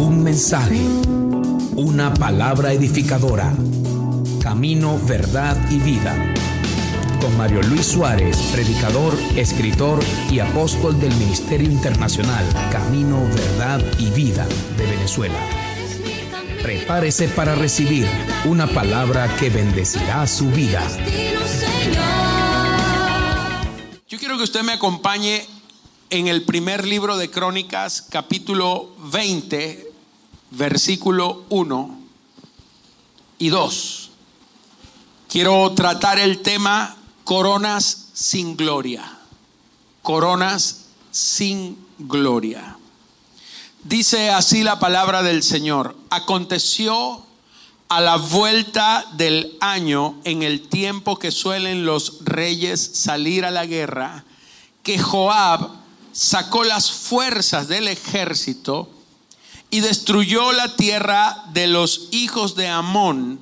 Un mensaje, una palabra edificadora. Camino, verdad y vida. Con Mario Luis Suárez, predicador, escritor y apóstol del Ministerio Internacional Camino, Verdad y Vida de Venezuela. Prepárese para recibir una palabra que bendecirá su vida. Yo quiero que usted me acompañe en el primer libro de Crónicas, capítulo 20, versículo 1 y 2. Quiero tratar el tema coronas sin gloria. Coronas sin gloria. Dice así la palabra del Señor. Aconteció a la vuelta del año, en el tiempo que suelen los reyes salir a la guerra, que Joab sacó las fuerzas del ejército y destruyó la tierra de los hijos de Amón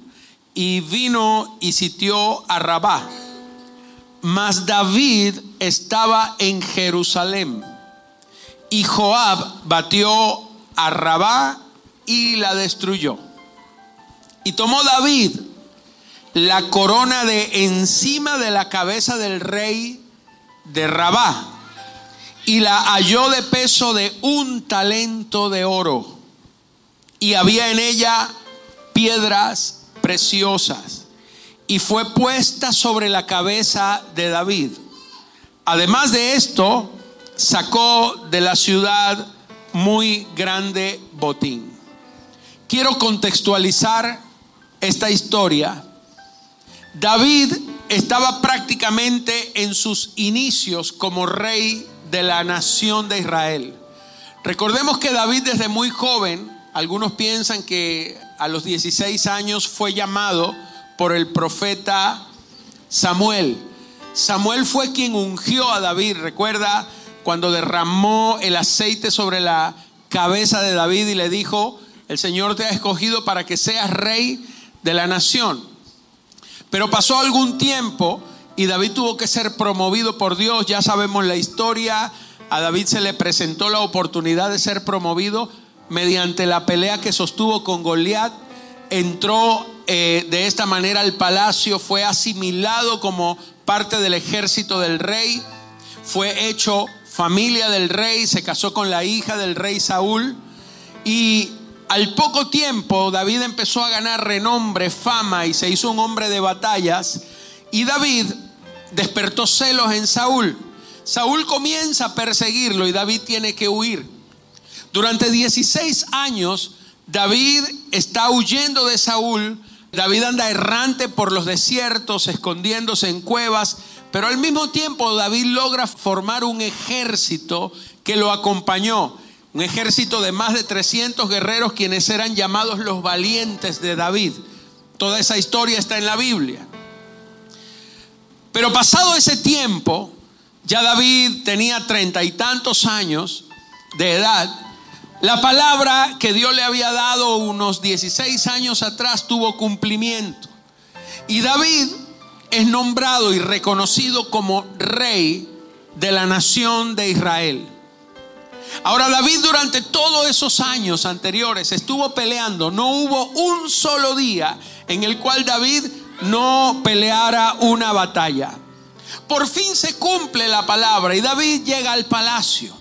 y vino y sitió a Rabá. Mas David estaba en Jerusalén y Joab batió a Rabá y la destruyó. Y tomó David la corona de encima de la cabeza del rey de Rabá y la halló de peso de un talento de oro. Y había en ella piedras preciosas. Y fue puesta sobre la cabeza de David. Además de esto, sacó de la ciudad muy grande botín. Quiero contextualizar esta historia. David estaba prácticamente en sus inicios como rey de la nación de Israel. Recordemos que David desde muy joven, algunos piensan que a los 16 años fue llamado por el profeta Samuel. Samuel fue quien ungió a David, recuerda cuando derramó el aceite sobre la cabeza de David y le dijo, el Señor te ha escogido para que seas rey de la nación. Pero pasó algún tiempo y David tuvo que ser promovido por Dios. Ya sabemos la historia. A David se le presentó la oportunidad de ser promovido mediante la pelea que sostuvo con Goliat. Entró eh, de esta manera al palacio, fue asimilado como parte del ejército del rey, fue hecho familia del rey, se casó con la hija del rey Saúl y al poco tiempo David empezó a ganar renombre, fama y se hizo un hombre de batallas. Y David despertó celos en Saúl. Saúl comienza a perseguirlo y David tiene que huir. Durante 16 años, David está huyendo de Saúl. David anda errante por los desiertos, escondiéndose en cuevas, pero al mismo tiempo David logra formar un ejército que lo acompañó. Un ejército de más de 300 guerreros quienes eran llamados los valientes de David. Toda esa historia está en la Biblia. Pero pasado ese tiempo, ya David tenía treinta y tantos años de edad. La palabra que Dios le había dado unos 16 años atrás tuvo cumplimiento. Y David es nombrado y reconocido como rey de la nación de Israel. Ahora David durante todos esos años anteriores estuvo peleando. No hubo un solo día en el cual David no peleara una batalla. Por fin se cumple la palabra y David llega al palacio.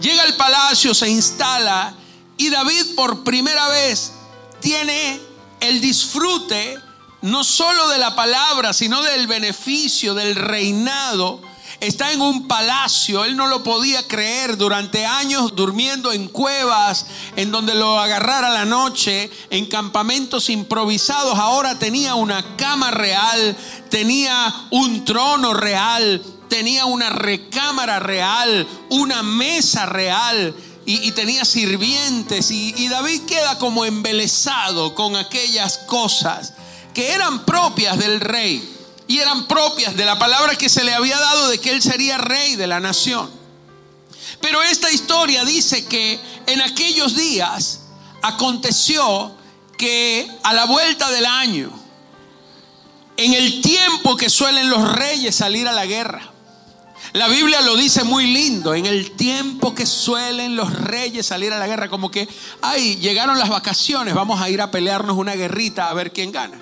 Llega al palacio, se instala y David por primera vez tiene el disfrute no solo de la palabra, sino del beneficio del reinado. Está en un palacio, él no lo podía creer, durante años durmiendo en cuevas, en donde lo agarrara la noche, en campamentos improvisados, ahora tenía una cama real, tenía un trono real, tenía una recámara real, una mesa real. Y, tenía sirvientes y, y David queda como embelesado con aquellas cosas que eran propias del rey y eran propias de la palabra que se le había dado de que él sería rey de la nación. Pero esta historia dice que en aquellos días aconteció que a la vuelta del año, en el tiempo que suelen los reyes salir a la guerra, La Biblia lo dice muy lindo, en el tiempo que suelen los reyes salir a la guerra, como que, ay, llegaron las vacaciones, vamos a ir a pelearnos una guerrita a ver quién gana.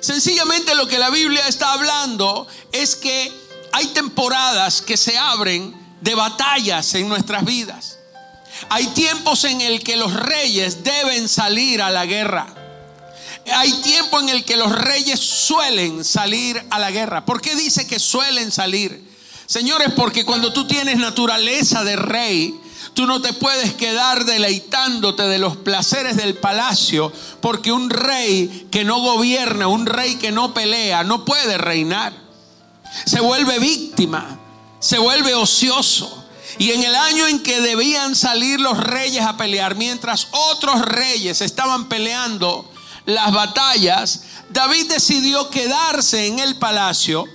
Sencillamente lo que la Biblia está hablando es que hay temporadas que se abren de batallas en nuestras vidas. Hay tiempos en el que los reyes deben salir a la guerra. Hay tiempo en el que los reyes suelen salir a la guerra. ¿Por qué dice que suelen salir? Señores, porque cuando tú tienes naturaleza de rey, tú no te puedes quedar deleitándote de los placeres del palacio, porque un rey que no gobierna, un rey que no pelea, no puede reinar. Se vuelve víctima, se vuelve ocioso. Y en el año en que debían salir los reyes a pelear, mientras otros reyes estaban peleando las batallas, David decidió quedarse en el palacio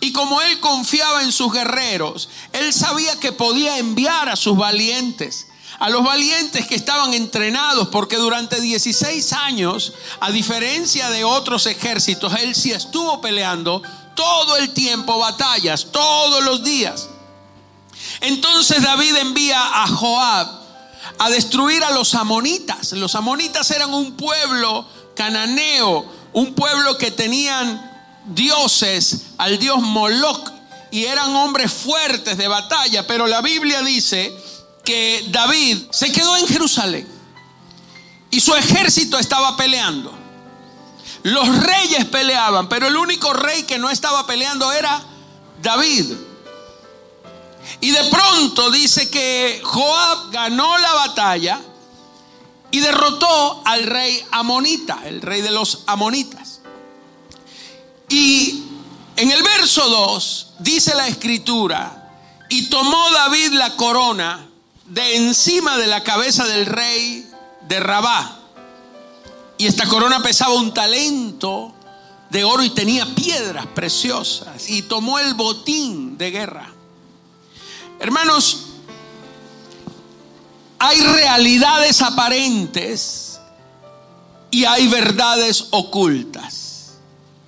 y como él confiaba en sus guerreros, él sabía que podía enviar a sus valientes, a los valientes que estaban entrenados, porque durante 16 años, a diferencia de otros ejércitos, él sí estuvo peleando todo el tiempo batallas, todos los días. Entonces David envía a Joab a destruir a los amonitas. Los amonitas eran un pueblo cananeo, un pueblo que tenían dioses, al dios Moloch, y eran hombres fuertes de batalla, pero la Biblia dice que David se quedó en Jerusalén y su ejército estaba peleando. Los reyes peleaban, pero el único rey que no estaba peleando era David. Y de pronto dice que Joab ganó la batalla y derrotó al rey Amonita, el rey de los Amonitas. Y en el verso 2 dice la escritura, y tomó David la corona de encima de la cabeza del rey de Rabá. Y esta corona pesaba un talento de oro y tenía piedras preciosas. Y tomó el botín de guerra. Hermanos, hay realidades aparentes y hay verdades ocultas.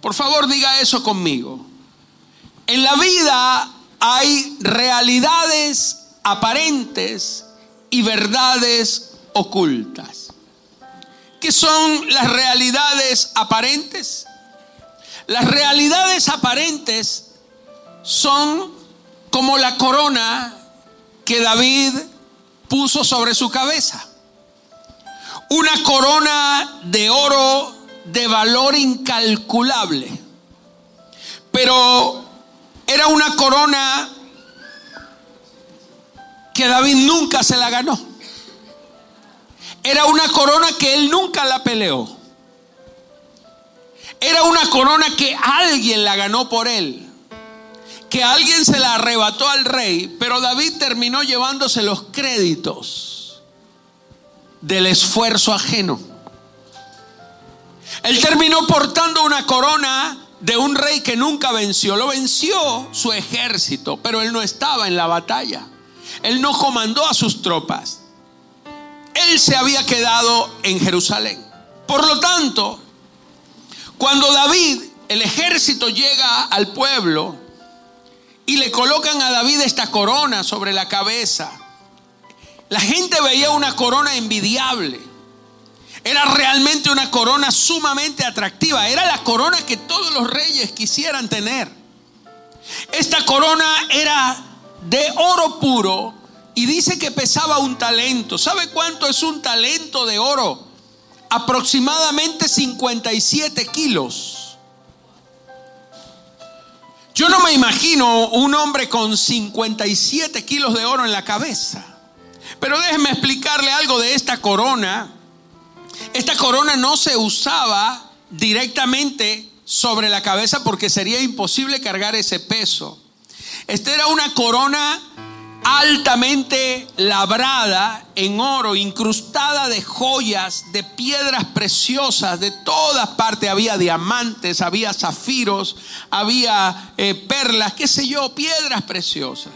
Por favor, diga eso conmigo. En la vida hay realidades aparentes y verdades ocultas. ¿Qué son las realidades aparentes? Las realidades aparentes son como la corona que David puso sobre su cabeza. Una corona de oro de valor incalculable. Pero era una corona que David nunca se la ganó. Era una corona que él nunca la peleó. Era una corona que alguien la ganó por él. Que alguien se la arrebató al rey, pero David terminó llevándose los créditos del esfuerzo ajeno. Él terminó portando una corona de un rey que nunca venció. Lo venció su ejército, pero él no estaba en la batalla. Él no comandó a sus tropas. Él se había quedado en Jerusalén. Por lo tanto, cuando David, el ejército llega al pueblo y le colocan a David esta corona sobre la cabeza, la gente veía una corona envidiable. Era realmente una corona sumamente atractiva. Era la corona que todos los reyes quisieran tener. Esta corona era de oro puro y dice que pesaba un talento. ¿Sabe cuánto es un talento de oro? Aproximadamente 57 kilos. Yo no me imagino un hombre con 57 kilos de oro en la cabeza. Pero déjeme explicarle algo de esta corona esta corona no se usaba directamente sobre la cabeza porque sería imposible cargar ese peso. Esta era una corona altamente labrada en oro, incrustada de joyas, de piedras preciosas, de todas partes. Había diamantes, había zafiros, había eh, perlas, qué sé yo, piedras preciosas.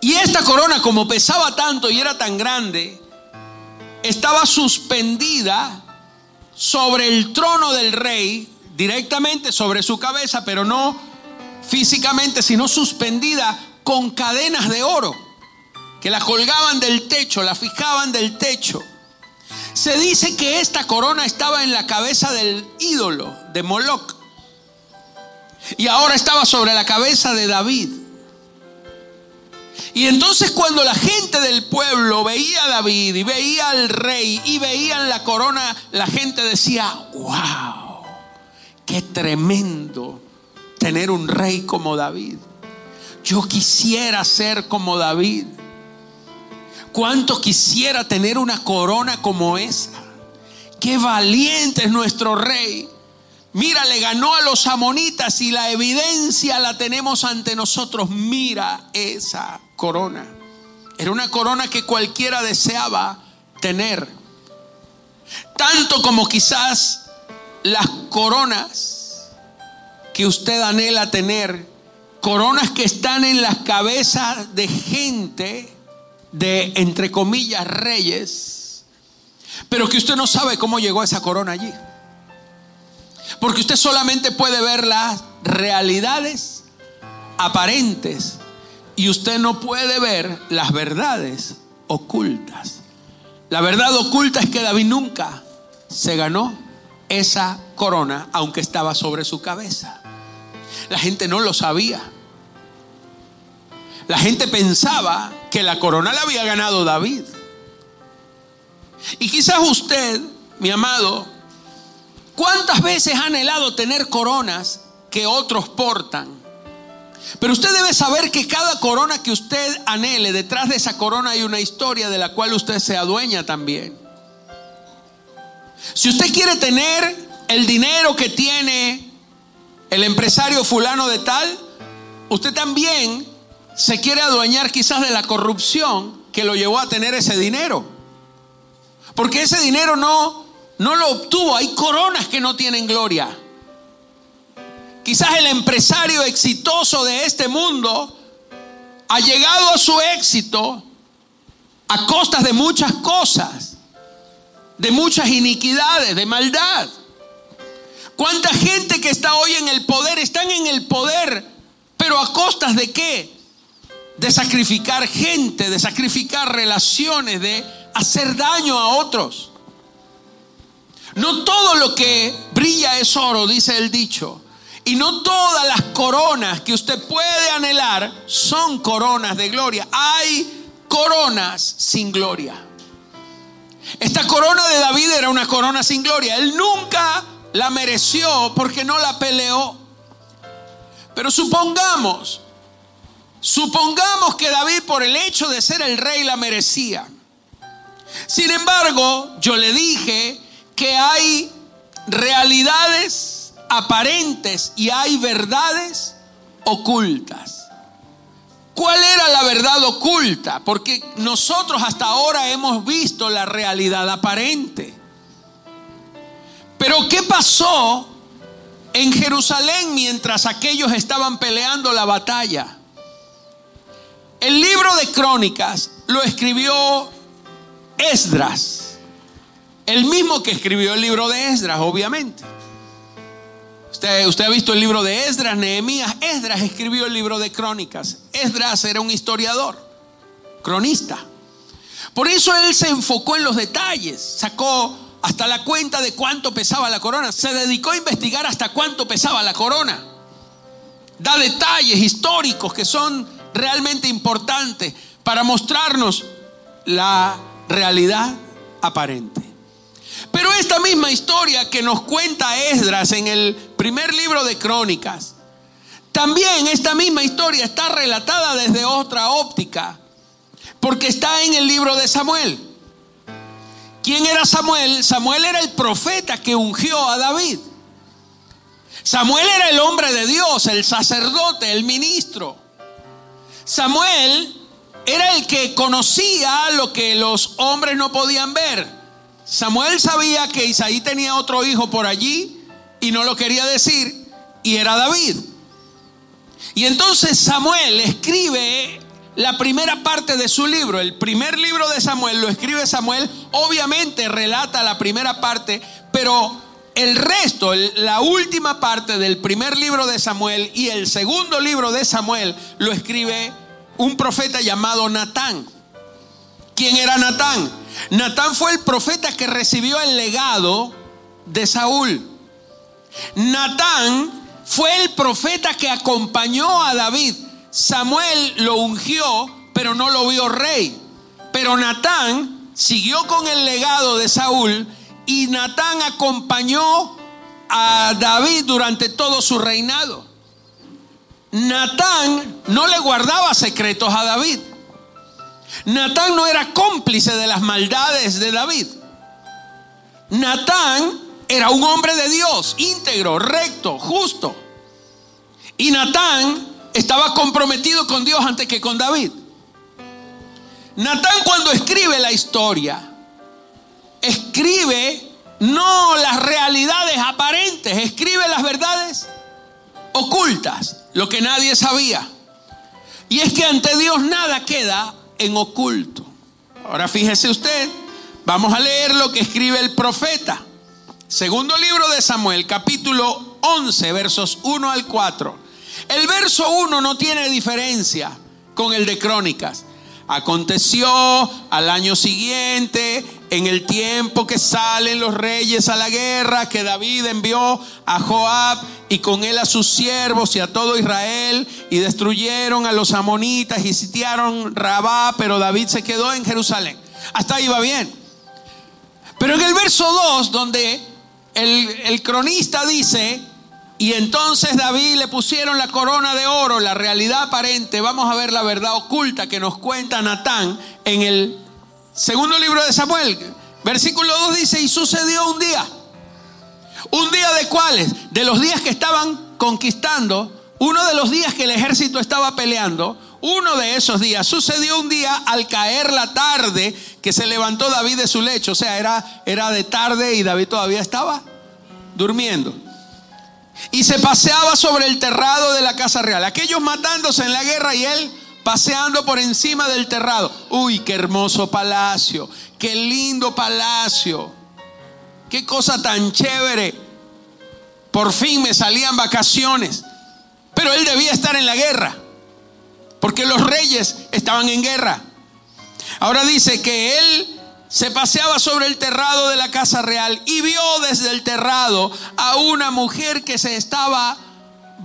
Y esta corona, como pesaba tanto y era tan grande, estaba suspendida sobre el trono del rey, directamente sobre su cabeza, pero no físicamente, sino suspendida con cadenas de oro, que la colgaban del techo, la fijaban del techo. Se dice que esta corona estaba en la cabeza del ídolo de Moloch y ahora estaba sobre la cabeza de David. Y entonces cuando la gente del pueblo veía a David y veía al rey y veían la corona, la gente decía, wow, qué tremendo tener un rey como David. Yo quisiera ser como David. ¿Cuánto quisiera tener una corona como esa? Qué valiente es nuestro rey. Mira, le ganó a los amonitas y la evidencia la tenemos ante nosotros. Mira esa corona. Era una corona que cualquiera deseaba tener. Tanto como quizás las coronas que usted anhela tener. Coronas que están en las cabezas de gente, de entre comillas reyes, pero que usted no sabe cómo llegó esa corona allí. Porque usted solamente puede ver las realidades aparentes y usted no puede ver las verdades ocultas. La verdad oculta es que David nunca se ganó esa corona, aunque estaba sobre su cabeza. La gente no lo sabía. La gente pensaba que la corona la había ganado David. Y quizás usted, mi amado, ¿Cuántas veces ha anhelado tener coronas que otros portan? Pero usted debe saber que cada corona que usted anhele, detrás de esa corona hay una historia de la cual usted se adueña también. Si usted quiere tener el dinero que tiene el empresario fulano de tal, usted también se quiere adueñar quizás de la corrupción que lo llevó a tener ese dinero. Porque ese dinero no no lo obtuvo. Hay coronas que no tienen gloria. Quizás el empresario exitoso de este mundo ha llegado a su éxito a costas de muchas cosas, de muchas iniquidades, de maldad. ¿Cuánta gente que está hoy en el poder están en el poder, pero a costas de qué? De sacrificar gente, de sacrificar relaciones, de hacer daño a otros. No todo lo que brilla es oro, dice el dicho. Y no todas las coronas que usted puede anhelar son coronas de gloria. Hay coronas sin gloria. Esta corona de David era una corona sin gloria. Él nunca la mereció porque no la peleó. Pero supongamos, supongamos que David por el hecho de ser el rey la merecía. Sin embargo, yo le dije que hay realidades aparentes y hay verdades ocultas. ¿Cuál era la verdad oculta? Porque nosotros hasta ahora hemos visto la realidad aparente. Pero ¿qué pasó en Jerusalén mientras aquellos estaban peleando la batalla? El libro de crónicas lo escribió Esdras. El mismo que escribió el libro de Esdras, obviamente. Usted, ha visto el libro de Esdras, Nehemías. Esdras escribió el libro de Crónicas. Esdras era un historiador, cronista. Por eso él se enfocó en los detalles. Sacó hasta la cuenta de cuánto pesaba la corona. Se dedicó a investigar hasta cuánto pesaba la corona. Da detalles históricos que son realmente importantes para mostrarnos la realidad aparente. Pero esta misma historia que nos cuenta Esdras en el primer libro de Crónicas, también esta misma historia está relatada desde otra óptica, porque está en el libro de Samuel. ¿Quién era Samuel? Samuel era el profeta que ungió a David. Samuel era el hombre de Dios, el sacerdote, el ministro. Samuel era el que conocía lo que los hombres no podían ver. Samuel sabía que Isaí tenía otro hijo por allí y no lo quería decir, y era David. Y entonces Samuel escribe la primera parte de su libro, el primer libro de Samuel, lo escribe Samuel, obviamente relata la primera parte, pero el resto, la última parte del primer libro de Samuel y el segundo libro de Samuel lo escribe un profeta llamado Natán. ¿Quién era Natán? Natán fue el profeta que recibió el legado de Saúl. Natán fue el profeta que acompañó a David. Samuel lo ungió, pero no lo vio rey. Pero Natán siguió con el legado de Saúl y Natán acompañó a David durante todo su reinado. Natán no le guardaba secretos a David. Natán no era cómplice de las maldades de David. Natán era un hombre de Dios, íntegro, recto, justo. Y Natán estaba comprometido con Dios antes que con David. Natán cuando escribe la historia, escribe no las realidades aparentes, escribe las verdades ocultas, lo que nadie sabía. Y es que ante Dios nada queda en oculto. Ahora fíjese usted, vamos a leer lo que escribe el profeta. Segundo libro de Samuel, capítulo 11, versos 1 al 4. El verso 1 no tiene diferencia con el de Crónicas. Aconteció al año siguiente, en el tiempo que salen los reyes a la guerra, que David envió a Joab y con él a sus siervos y a todo Israel y destruyeron a los amonitas y sitiaron Rabá, pero David se quedó en Jerusalén. Hasta ahí va bien. Pero en el verso 2, donde el, el cronista dice, y entonces David le pusieron la corona de oro, la realidad aparente. Vamos a ver la verdad oculta que nos cuenta Natán en el Segundo libro de Samuel, versículo 2 dice, y sucedió un día. ¿Un día de cuáles? De los días que estaban conquistando, uno de los días que el ejército estaba peleando, uno de esos días, sucedió un día al caer la tarde que se levantó David de su lecho, o sea, era, era de tarde y David todavía estaba durmiendo. Y se paseaba sobre el terrado de la casa real, aquellos matándose en la guerra y él paseando por encima del terrado. Uy, qué hermoso palacio, qué lindo palacio, qué cosa tan chévere. Por fin me salían vacaciones, pero él debía estar en la guerra, porque los reyes estaban en guerra. Ahora dice que él se paseaba sobre el terrado de la casa real y vio desde el terrado a una mujer que se estaba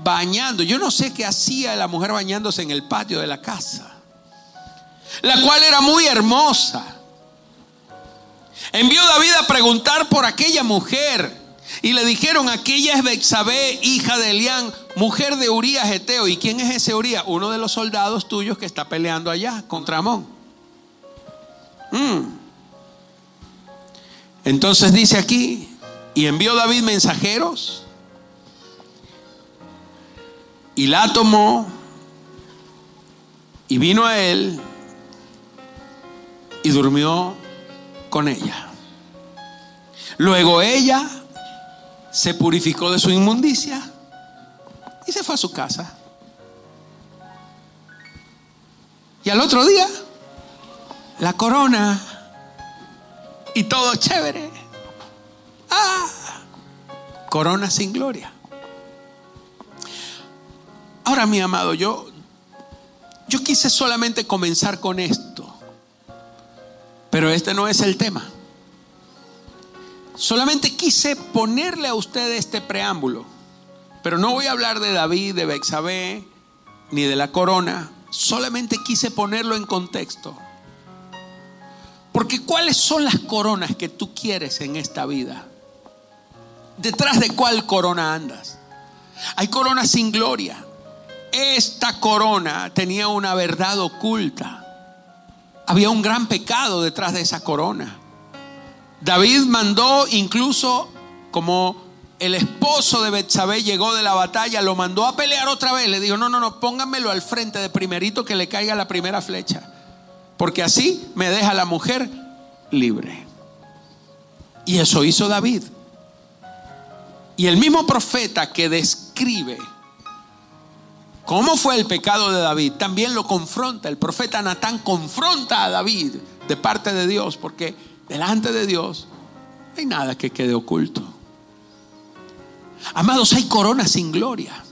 bañando. Yo no sé qué hacía la mujer bañándose en el patio de la casa, la cual era muy hermosa. Envió David a preguntar por aquella mujer. Y le dijeron, aquella es Bexabé, hija de Elián, mujer de Urías Eteo. ¿Y quién es ese Urías? Uno de los soldados tuyos que está peleando allá contra Amón. Mm. Entonces dice aquí, y envió David mensajeros y la tomó y vino a él y durmió con ella. Luego ella se purificó de su inmundicia y se fue a su casa. Y al otro día, la corona y todo chévere. Ah, corona sin gloria. Ahora, mi amado, yo, yo quise solamente comenzar con esto, pero este no es el tema. Solamente quise ponerle a usted este preámbulo, pero no voy a hablar de David, de Bexabé, ni de la corona. Solamente quise ponerlo en contexto. Porque ¿cuáles son las coronas que tú quieres en esta vida? ¿Detrás de cuál corona andas? Hay coronas sin gloria. Esta corona tenía una verdad oculta. Había un gran pecado detrás de esa corona. David mandó incluso como el esposo de Betsabé llegó de la batalla, lo mandó a pelear otra vez. Le dijo, no, no, no, pónganmelo al frente de primerito que le caiga la primera flecha. Porque así me deja la mujer libre. Y eso hizo David. Y el mismo profeta que describe ¿Cómo fue el pecado de David? También lo confronta. El profeta Natán confronta a David de parte de Dios, porque delante de Dios no hay nada que quede oculto. Amados, hay coronas sin gloria.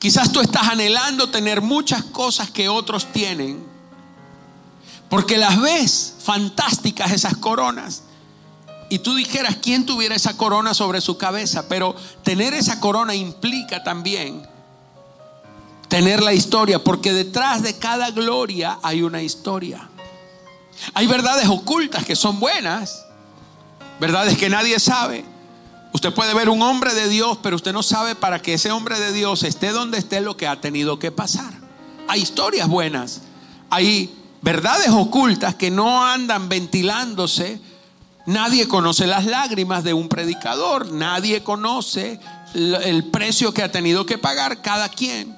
Quizás tú estás anhelando tener muchas cosas que otros tienen, porque las ves fantásticas esas coronas. Y tú dijeras, ¿quién tuviera esa corona sobre su cabeza? Pero tener esa corona implica también tener la historia, porque detrás de cada gloria hay una historia. Hay verdades ocultas que son buenas, verdades que nadie sabe. Usted puede ver un hombre de Dios, pero usted no sabe para que ese hombre de Dios esté donde esté lo que ha tenido que pasar. Hay historias buenas, hay verdades ocultas que no andan ventilándose. Nadie conoce las lágrimas de un predicador, nadie conoce el precio que ha tenido que pagar cada quien.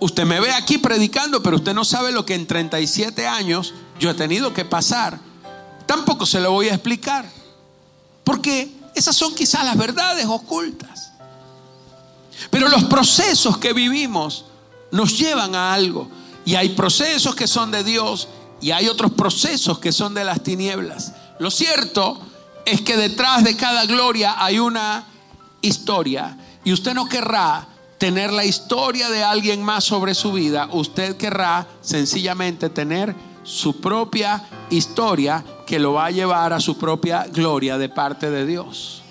Usted me ve aquí predicando, pero usted no sabe lo que en 37 años yo he tenido que pasar. Tampoco se lo voy a explicar. Porque esas son quizás las verdades ocultas. Pero los procesos que vivimos nos llevan a algo. Y hay procesos que son de Dios y hay otros procesos que son de las tinieblas. Lo cierto es que detrás de cada gloria hay una historia y usted no querrá tener la historia de alguien más sobre su vida, usted querrá sencillamente tener su propia historia que lo va a llevar a su propia gloria de parte de Dios.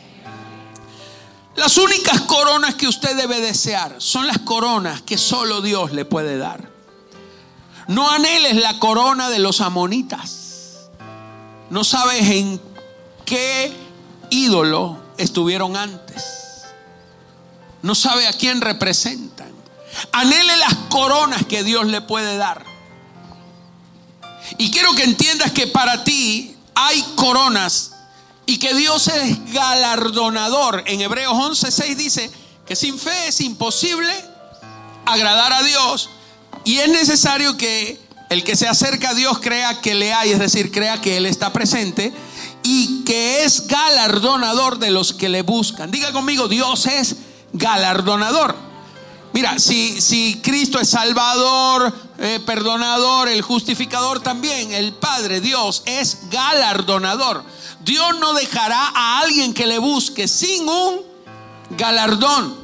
Las únicas coronas que usted debe desear son las coronas que solo Dios le puede dar. No anheles la corona de los amonitas. No sabes en qué ídolo estuvieron antes no sabe a quién representan. Anhele las coronas que Dios le puede dar. Y quiero que entiendas que para ti hay coronas y que Dios es galardonador. En Hebreos 11:6 dice que sin fe es imposible agradar a Dios y es necesario que el que se acerca a Dios crea que le hay, es decir, crea que Él está presente y que es galardonador de los que le buscan. Diga conmigo, Dios es galardonador. Mira, si, si Cristo es salvador, eh, perdonador, el justificador también, el Padre, Dios, es galardonador. Dios no dejará a alguien que le busque sin un galardón.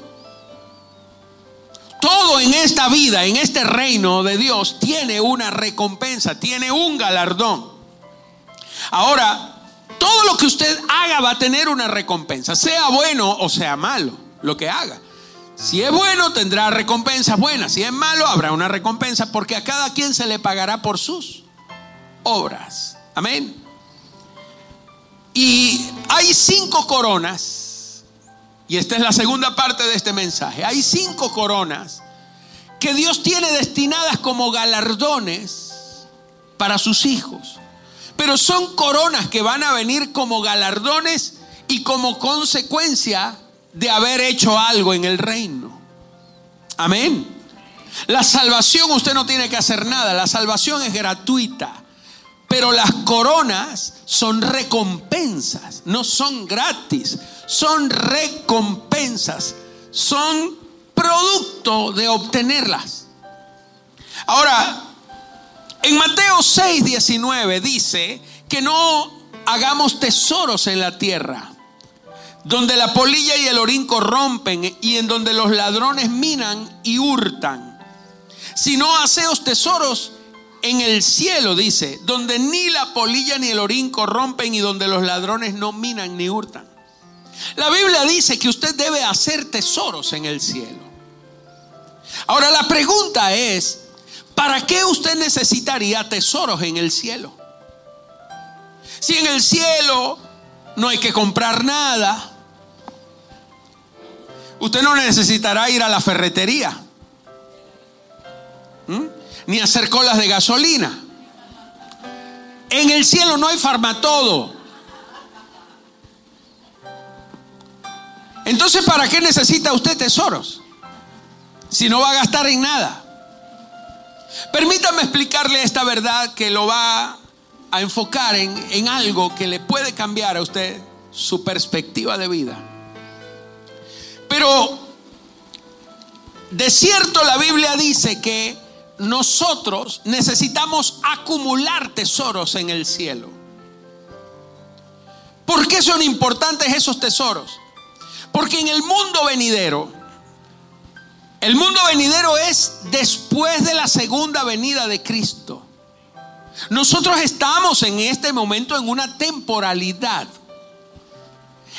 Todo en esta vida, en este reino de Dios, tiene una recompensa, tiene un galardón. Ahora, todo lo que usted haga va a tener una recompensa, sea bueno o sea malo lo que haga. Si es bueno, tendrá recompensas buenas. Si es malo, habrá una recompensa porque a cada quien se le pagará por sus obras. Amén. Y hay cinco coronas, y esta es la segunda parte de este mensaje. Hay cinco coronas que Dios tiene destinadas como galardones para sus hijos. Pero son coronas que van a venir como galardones y como consecuencia de haber hecho algo en el reino. Amén. La salvación usted no tiene que hacer nada, la salvación es gratuita. Pero las coronas son recompensas, no son gratis, son recompensas, son producto de obtenerlas. Ahora, en Mateo 6, 19 dice que no hagamos tesoros en la tierra donde la polilla y el orín corrompen y en donde los ladrones minan y hurtan. Sino haceos tesoros en el cielo, dice, donde ni la polilla ni el orín corrompen y donde los ladrones no minan ni hurtan. La Biblia dice que usted debe hacer tesoros en el cielo. Ahora la pregunta es, ¿para qué usted necesitaría tesoros en el cielo? Si en el cielo no hay que comprar nada, Usted no necesitará ir a la ferretería, ni hacer colas de gasolina. En el cielo no hay farmatodo. Entonces, ¿para qué necesita usted tesoros? Si no va a gastar en nada. Permítame explicarle esta verdad que lo va a enfocar en, en algo que le puede cambiar a usted su perspectiva de vida. Pero de cierto la Biblia dice que nosotros necesitamos acumular tesoros en el cielo. ¿Por qué son importantes esos tesoros? Porque en el mundo venidero, el mundo venidero es después de la segunda venida de Cristo. Nosotros estamos en este momento en una temporalidad.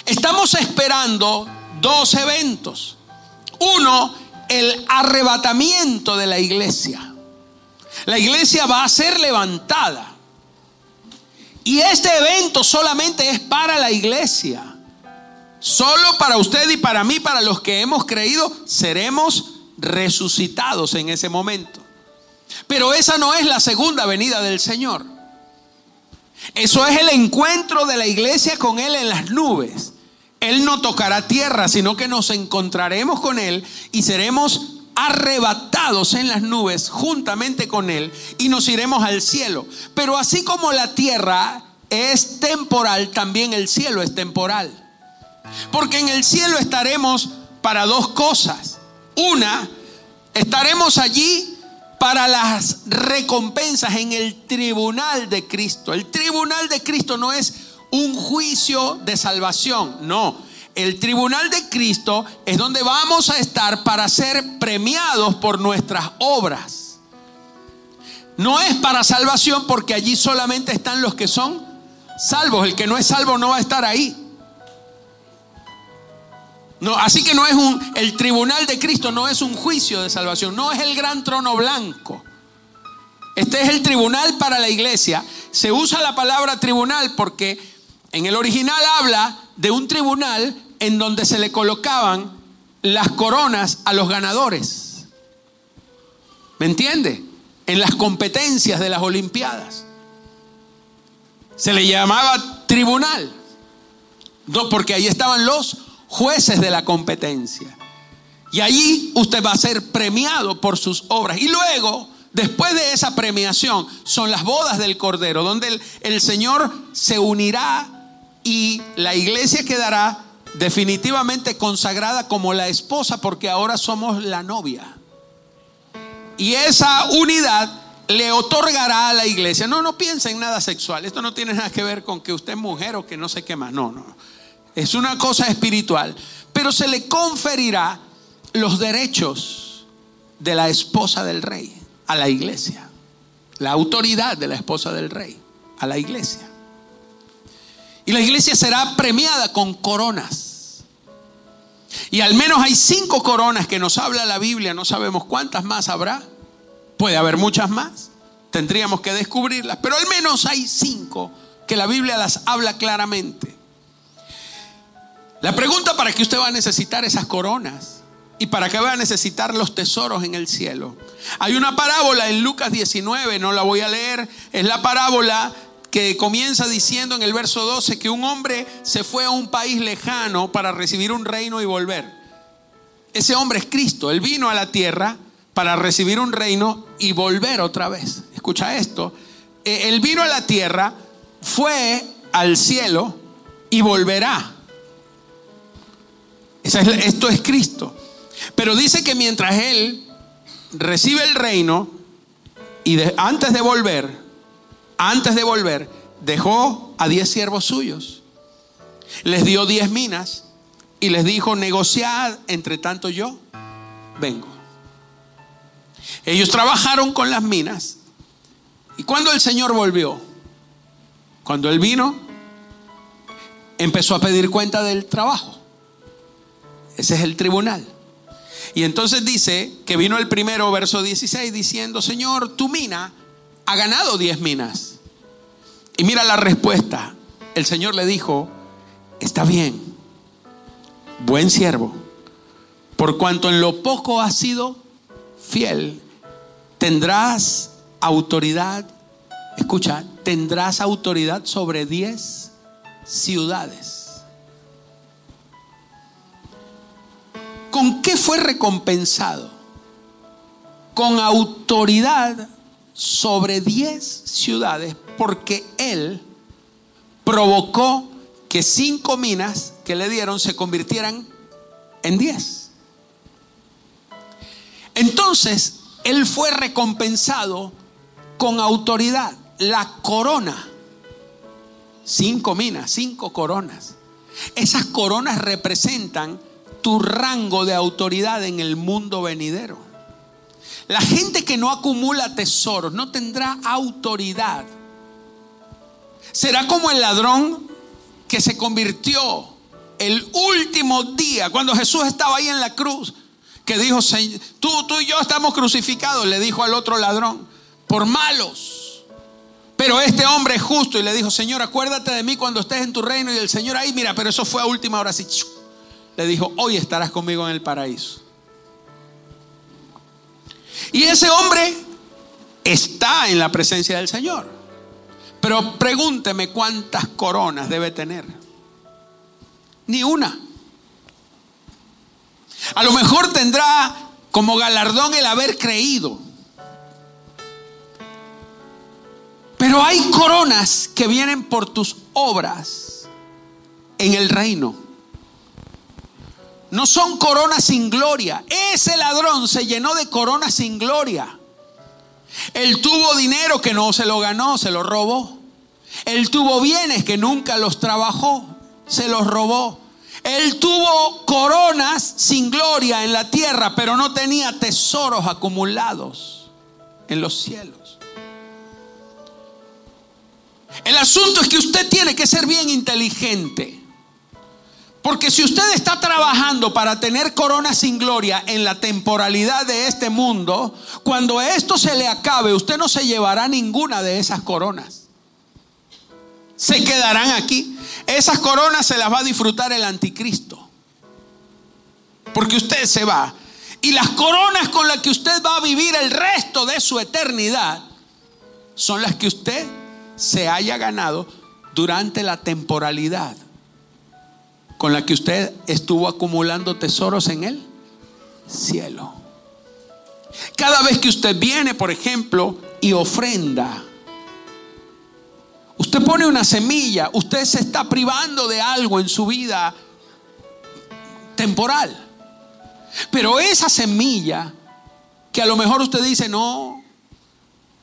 Estamos esperando dos eventos. Uno, el arrebatamiento de la iglesia. La iglesia va a ser levantada. Y este evento solamente es para la iglesia. Solo para usted y para mí, para los que hemos creído, seremos resucitados en ese momento. Pero esa no es la segunda venida del Señor. Eso es el encuentro de la iglesia con Él en las nubes. Él no tocará tierra, sino que nos encontraremos con Él y seremos arrebatados en las nubes juntamente con Él y nos iremos al cielo. Pero así como la tierra es temporal, también el cielo es temporal. Porque en el cielo estaremos para dos cosas. Una, estaremos allí para las recompensas en el tribunal de Cristo. El tribunal de Cristo no es un juicio de salvación, no. El tribunal de Cristo es donde vamos a estar para ser premiados por nuestras obras. No es para salvación porque allí solamente están los que son salvos. El que no es salvo no va a estar ahí. No, así que no es un, el tribunal de Cristo no es un juicio de salvación, no es el gran trono blanco. Este es el tribunal para la iglesia. Se usa la palabra tribunal porque en el original habla de un tribunal en donde se le colocaban las coronas a los ganadores. ¿Me entiende? En las competencias de las Olimpiadas. Se le llamaba tribunal. No, porque ahí estaban los jueces de la competencia. Y allí usted va a ser premiado por sus obras. Y luego, después de esa premiación, son las bodas del Cordero, donde el, el Señor se unirá y la iglesia quedará definitivamente consagrada como la esposa, porque ahora somos la novia. Y esa unidad le otorgará a la iglesia. No, no piensa en nada sexual. Esto no tiene nada que ver con que usted es mujer o que no sé qué más. No, no es una cosa espiritual, pero se le conferirá los derechos de la esposa del rey a la iglesia, la autoridad de la esposa del rey a la iglesia. Y la iglesia será premiada con coronas. Y al menos hay cinco coronas que nos habla la Biblia, no sabemos cuántas más habrá, puede haber muchas más, tendríamos que descubrirlas, pero al menos hay cinco que la Biblia las habla claramente. La pregunta para qué usted va a necesitar esas coronas y para qué va a necesitar los tesoros en el cielo. Hay una parábola en Lucas 19, no la voy a leer, es la parábola que comienza diciendo en el verso 12 que un hombre se fue a un país lejano para recibir un reino y volver. Ese hombre es Cristo, él vino a la tierra para recibir un reino y volver otra vez. Escucha esto, e, él vino a la tierra, fue al cielo y volverá esto es Cristo. Pero dice que mientras Él recibe el reino y antes de volver, antes de volver, dejó a diez siervos suyos. Les dio diez minas y les dijo, negociad, entre tanto yo vengo. Ellos trabajaron con las minas. Y cuando el Señor volvió, cuando Él vino, empezó a pedir cuenta del trabajo. Ese es el tribunal. Y entonces dice que vino el primero, verso 16, diciendo, Señor, tu mina ha ganado 10 minas. Y mira la respuesta. El Señor le dijo, está bien, buen siervo, por cuanto en lo poco has sido fiel, tendrás autoridad, escucha, tendrás autoridad sobre 10 ciudades. ¿Con qué fue recompensado? Con autoridad sobre diez ciudades, porque él provocó que cinco minas que le dieron se convirtieran en diez. Entonces, él fue recompensado con autoridad, la corona. Cinco minas, cinco coronas. Esas coronas representan tu rango de autoridad en el mundo venidero. La gente que no acumula tesoros no tendrá autoridad. Será como el ladrón que se convirtió el último día, cuando Jesús estaba ahí en la cruz, que dijo, tú, tú y yo estamos crucificados, le dijo al otro ladrón, por malos. Pero este hombre es justo y le dijo, Señor, acuérdate de mí cuando estés en tu reino. Y el Señor ahí, mira, pero eso fue a última hora así. Le dijo, hoy estarás conmigo en el paraíso. Y ese hombre está en la presencia del Señor. Pero pregúnteme cuántas coronas debe tener. Ni una. A lo mejor tendrá como galardón el haber creído. Pero hay coronas que vienen por tus obras en el reino. No son coronas sin gloria. Ese ladrón se llenó de coronas sin gloria. Él tuvo dinero que no se lo ganó, se lo robó. Él tuvo bienes que nunca los trabajó, se los robó. Él tuvo coronas sin gloria en la tierra, pero no tenía tesoros acumulados en los cielos. El asunto es que usted tiene que ser bien inteligente. Porque si usted está trabajando para tener corona sin gloria en la temporalidad de este mundo, cuando esto se le acabe, usted no se llevará ninguna de esas coronas. Se quedarán aquí. Esas coronas se las va a disfrutar el anticristo. Porque usted se va. Y las coronas con las que usted va a vivir el resto de su eternidad son las que usted se haya ganado durante la temporalidad con la que usted estuvo acumulando tesoros en el cielo. Cada vez que usted viene, por ejemplo, y ofrenda, usted pone una semilla, usted se está privando de algo en su vida temporal. Pero esa semilla, que a lo mejor usted dice, no,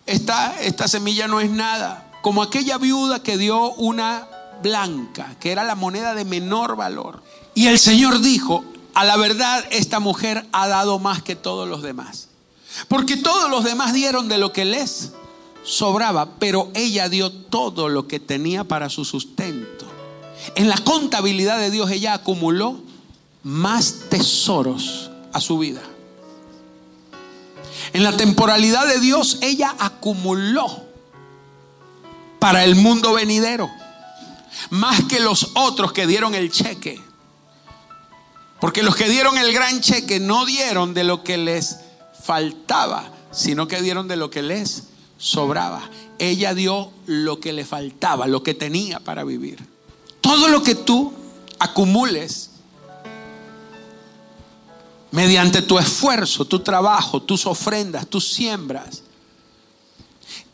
esta, esta semilla no es nada, como aquella viuda que dio una blanca, que era la moneda de menor valor. Y el Señor dijo, a la verdad esta mujer ha dado más que todos los demás. Porque todos los demás dieron de lo que les sobraba, pero ella dio todo lo que tenía para su sustento. En la contabilidad de Dios ella acumuló más tesoros a su vida. En la temporalidad de Dios ella acumuló para el mundo venidero más que los otros que dieron el cheque. Porque los que dieron el gran cheque no dieron de lo que les faltaba, sino que dieron de lo que les sobraba. Ella dio lo que le faltaba, lo que tenía para vivir. Todo lo que tú acumules mediante tu esfuerzo, tu trabajo, tus ofrendas, tus siembras,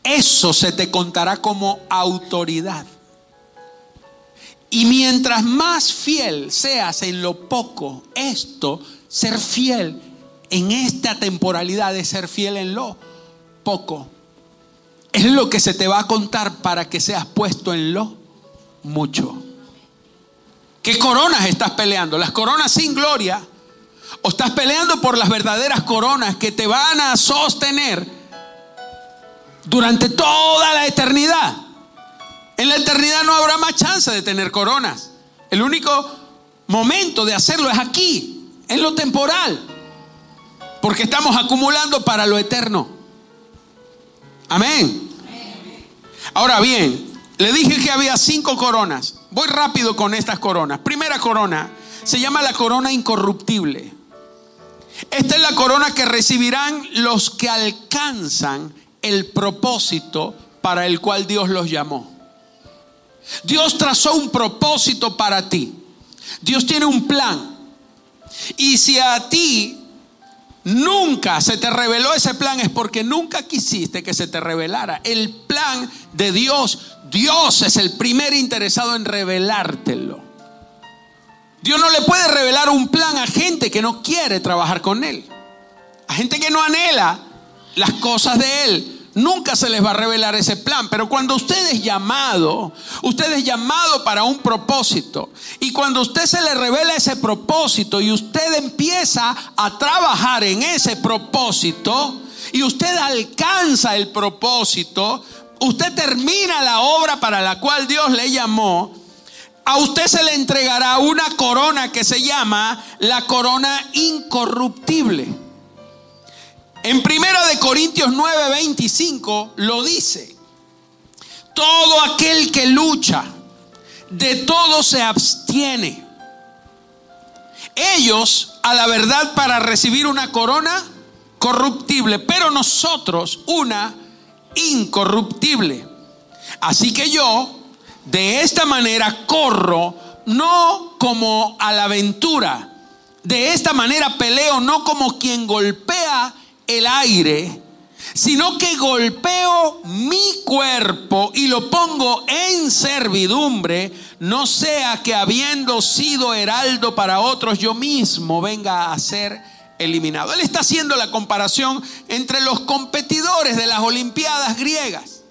eso se te contará como autoridad. Y mientras más fiel seas en lo poco, esto, ser fiel en esta temporalidad de ser fiel en lo poco, es lo que se te va a contar para que seas puesto en lo mucho. ¿Qué coronas estás peleando? ¿Las coronas sin gloria? ¿O estás peleando por las verdaderas coronas que te van a sostener durante toda la eternidad? En la eternidad no habrá más chance de tener coronas. El único momento de hacerlo es aquí, en lo temporal. Porque estamos acumulando para lo eterno. Amén. Ahora bien, le dije que había cinco coronas. Voy rápido con estas coronas. Primera corona se llama la corona incorruptible. Esta es la corona que recibirán los que alcanzan el propósito para el cual Dios los llamó. Dios trazó un propósito para ti. Dios tiene un plan. Y si a ti nunca se te reveló ese plan es porque nunca quisiste que se te revelara. El plan de Dios, Dios es el primer interesado en revelártelo. Dios no le puede revelar un plan a gente que no quiere trabajar con Él. A gente que no anhela las cosas de Él. Nunca se les va a revelar ese plan. Pero cuando usted es llamado, usted es llamado para un propósito. Y cuando usted se le revela ese propósito y usted empieza a trabajar en ese propósito y usted alcanza el propósito, usted termina la obra para la cual Dios le llamó, a usted se le entregará una corona que se llama la corona incorruptible. En Primera de Corintios 9:25 lo dice. Todo aquel que lucha, de todo se abstiene. Ellos, a la verdad, para recibir una corona corruptible, pero nosotros una incorruptible. Así que yo, de esta manera, corro no como a la aventura. De esta manera peleo no como quien golpea el aire, sino que golpeo mi cuerpo y lo pongo en servidumbre, no sea que habiendo sido heraldo para otros, yo mismo venga a ser eliminado. Él está haciendo la comparación entre los competidores de las Olimpiadas griegas,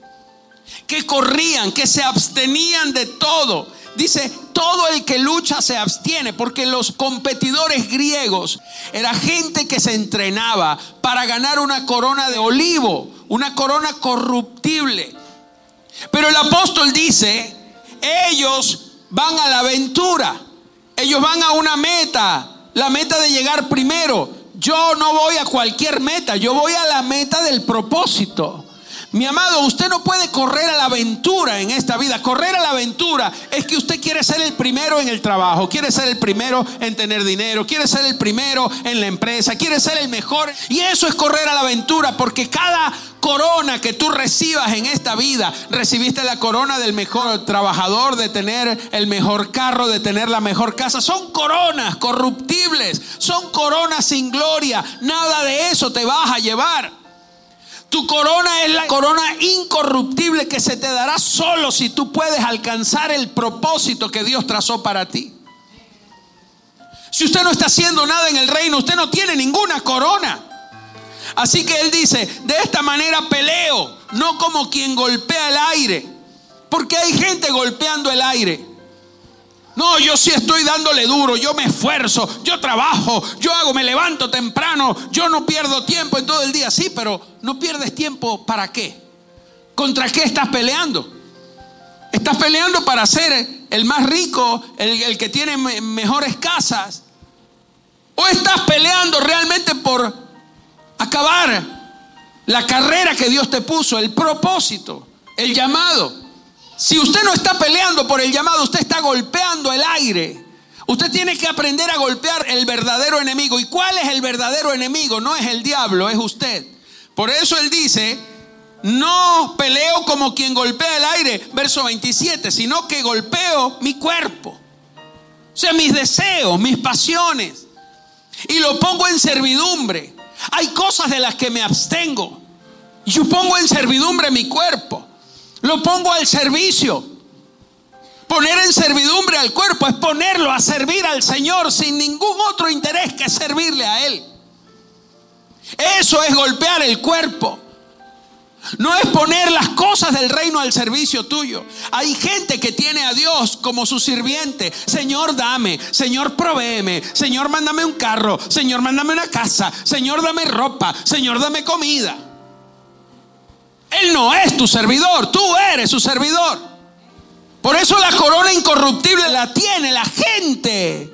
que corrían, que se abstenían de todo. Dice, todo el que lucha se abstiene, porque los competidores griegos era gente que se entrenaba para ganar una corona de olivo, una corona corruptible. Pero el apóstol dice, ellos van a la aventura, ellos van a una meta, la meta de llegar primero. Yo no voy a cualquier meta, yo voy a la meta del propósito. Mi amado, usted no puede correr a la aventura en esta vida. Correr a la aventura es que usted quiere ser el primero en el trabajo, quiere ser el primero en tener dinero, quiere ser el primero en la empresa, quiere ser el mejor. Y eso es correr a la aventura porque cada corona que tú recibas en esta vida, recibiste la corona del mejor trabajador, de tener el mejor carro, de tener la mejor casa. Son coronas corruptibles, son coronas sin gloria. Nada de eso te vas a llevar. Tu corona es la corona incorruptible que se te dará solo si tú puedes alcanzar el propósito que Dios trazó para ti. Si usted no está haciendo nada en el reino, usted no tiene ninguna corona. Así que él dice, de esta manera peleo, no como quien golpea el aire. Porque hay gente golpeando el aire. No, yo sí estoy dándole duro, yo me esfuerzo, yo trabajo, yo hago, me levanto temprano, yo no pierdo tiempo en todo el día. Sí, pero no pierdes tiempo para qué? ¿Contra qué estás peleando? Estás peleando para ser el más rico, el, que tiene mejores casas. ¿O estás peleando realmente por acabar la carrera que Dios te puso, el propósito, el llamado? Si usted no está peleando por el llamado, usted está golpeando el aire. Usted tiene que aprender a golpear el verdadero enemigo. ¿Y cuál es el verdadero enemigo? No es el diablo, es usted. Por eso él dice, no peleo como quien golpea el aire, verso 27, sino que golpeo mi cuerpo. O sea, mis deseos, mis pasiones. Y lo pongo en servidumbre. Hay cosas de las que me abstengo. Yo pongo en servidumbre mi cuerpo. Lo pongo al servicio. Poner en servidumbre al cuerpo es ponerlo a servir al Señor sin ningún otro interés que servirle a Él. Eso es golpear el cuerpo. No es poner las cosas del reino al servicio tuyo. Hay gente que tiene a Dios como su sirviente. Señor, dame. Señor, provéeme. Señor, mándame un carro. Señor, mándame una casa. Señor, dame ropa. Señor, dame comida. Él no es tu servidor, tú eres su servidor. Por eso la corona incorruptible la tiene la gente